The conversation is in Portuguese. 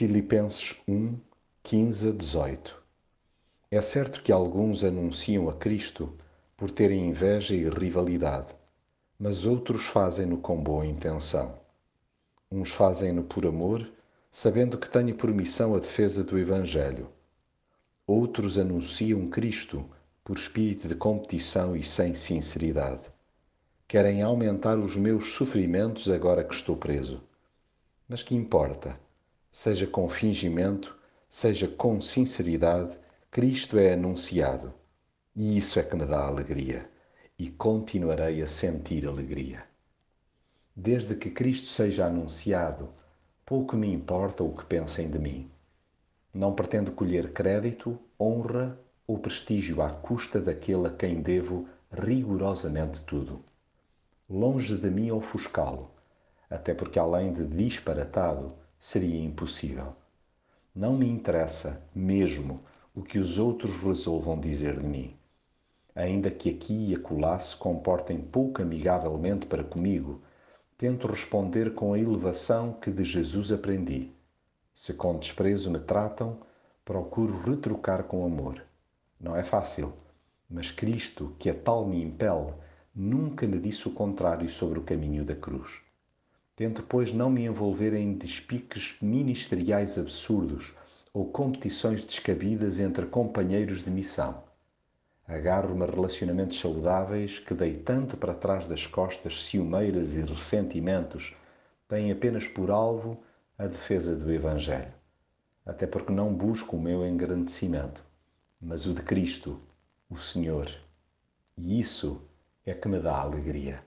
Filipenses 1, 15 a 18 É certo que alguns anunciam a Cristo por terem inveja e rivalidade, mas outros fazem-no com boa intenção. Uns fazem-no por amor, sabendo que tenho por missão a defesa do Evangelho. Outros anunciam Cristo por espírito de competição e sem sinceridade. Querem aumentar os meus sofrimentos agora que estou preso. Mas que importa? Seja com fingimento, seja com sinceridade, Cristo é anunciado. E isso é que me dá alegria. E continuarei a sentir alegria. Desde que Cristo seja anunciado, pouco me importa o que pensem de mim. Não pretendo colher crédito, honra ou prestígio à custa daquele a quem devo rigorosamente tudo. Longe de mim ofuscá-lo, até porque além de disparatado, seria impossível. Não me interessa, mesmo, o que os outros resolvam dizer de mim. Ainda que aqui e acolá se comportem pouco amigavelmente para comigo, tento responder com a elevação que de Jesus aprendi. Se com desprezo me tratam, procuro retrucar com amor. Não é fácil, mas Cristo, que a tal me impele, nunca me disse o contrário sobre o caminho da cruz. Tento, pois, não me envolver em despiques ministeriais absurdos ou competições descabidas entre companheiros de missão. Agarro-me a relacionamentos saudáveis que, deitando para trás das costas ciumeiras e ressentimentos, têm apenas por alvo a defesa do Evangelho. Até porque não busco o meu engrandecimento, mas o de Cristo, o Senhor. E isso é que me dá alegria.